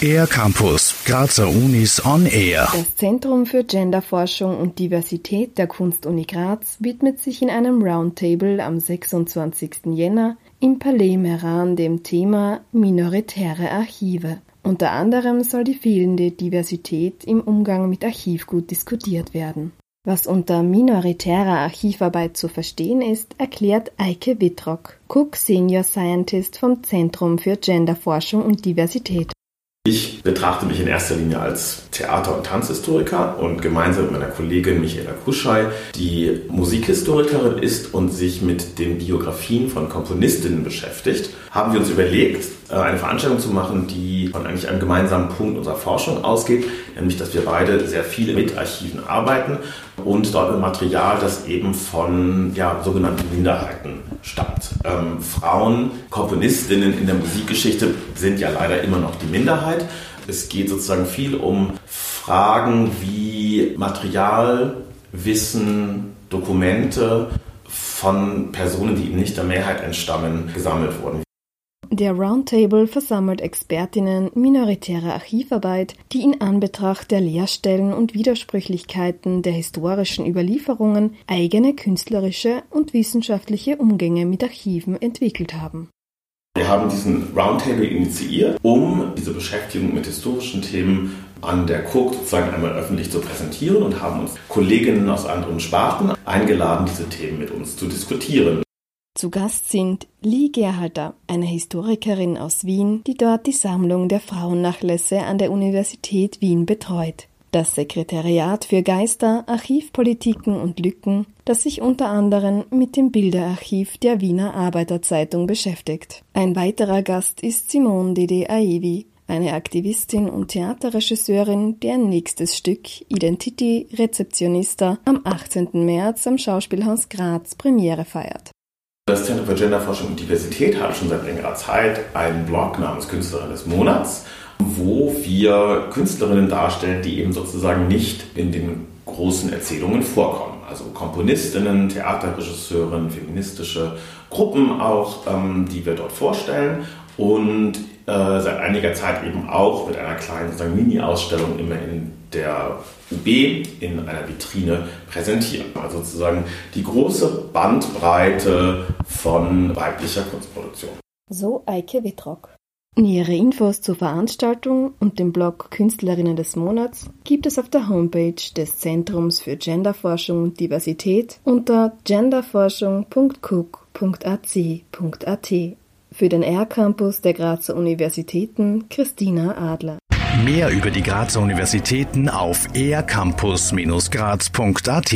Air Campus, Grazer Unis on Air. Das Zentrum für Genderforschung und Diversität der Kunstuni Graz widmet sich in einem Roundtable am 26. Jänner im Palais Meran dem Thema minoritäre Archive. Unter anderem soll die fehlende Diversität im Umgang mit Archivgut diskutiert werden. Was unter minoritärer Archivarbeit zu verstehen ist, erklärt Eike Wittrock, Cook Senior Scientist vom Zentrum für Genderforschung und Diversität. Ich betrachte mich in erster Linie als Theater- und Tanzhistoriker und gemeinsam mit meiner Kollegin Michaela Kuschei, die Musikhistorikerin ist und sich mit den Biografien von Komponistinnen beschäftigt, haben wir uns überlegt, äh, eine Veranstaltung zu machen, die von eigentlich einem gemeinsamen Punkt unserer Forschung ausgeht, nämlich dass wir beide sehr viele mit Archiven arbeiten und dort mit Material, das eben von ja, sogenannten Minderheiten stammt. Ähm, Frauen, Komponistinnen in der Musikgeschichte sind ja leider immer noch die Minderheit. Es geht sozusagen viel um Fragen wie Material, Wissen, Dokumente von Personen, die eben nicht der Mehrheit entstammen, gesammelt wurden. Der Roundtable versammelt Expertinnen minoritärer Archivarbeit, die in Anbetracht der Leerstellen und Widersprüchlichkeiten der historischen Überlieferungen eigene künstlerische und wissenschaftliche Umgänge mit Archiven entwickelt haben. Wir haben diesen Roundtable initiiert, um diese Beschäftigung mit historischen Themen an der Cook sozusagen einmal öffentlich zu präsentieren und haben uns Kolleginnen aus anderen Sparten eingeladen, diese Themen mit uns zu diskutieren. Zu Gast sind Lee Gerhalter, eine Historikerin aus Wien, die dort die Sammlung der Frauennachlässe an der Universität Wien betreut. Das Sekretariat für Geister, Archivpolitiken und Lücken, das sich unter anderem mit dem Bilderarchiv der Wiener Arbeiterzeitung beschäftigt. Ein weiterer Gast ist Simone Dede Aevi, eine Aktivistin und Theaterregisseurin, deren nächstes Stück Identity Rezeptionista am 18. März am Schauspielhaus Graz Premiere feiert. Das Zentrum für Genderforschung und Diversität hat schon seit längerer Zeit einen Blog namens Künstlerin des Monats, wo wir Künstlerinnen darstellen, die eben sozusagen nicht in den großen Erzählungen vorkommen. Also Komponistinnen, Theaterregisseurinnen, feministische Gruppen auch, ähm, die wir dort vorstellen und äh, seit einiger Zeit eben auch mit einer kleinen Mini-Ausstellung immer in der UB in einer Vitrine präsentieren. Also sozusagen die große Bandbreite von weiblicher Kunstproduktion. So Eike Wittrock. Nähere Infos zur Veranstaltung und dem Blog Künstlerinnen des Monats gibt es auf der Homepage des Zentrums für Genderforschung und Diversität unter genderforschung.cook.ac.at. Für den R-Campus der Grazer Universitäten Christina Adler. Mehr über die Grazer Universitäten auf ercampus-graz.at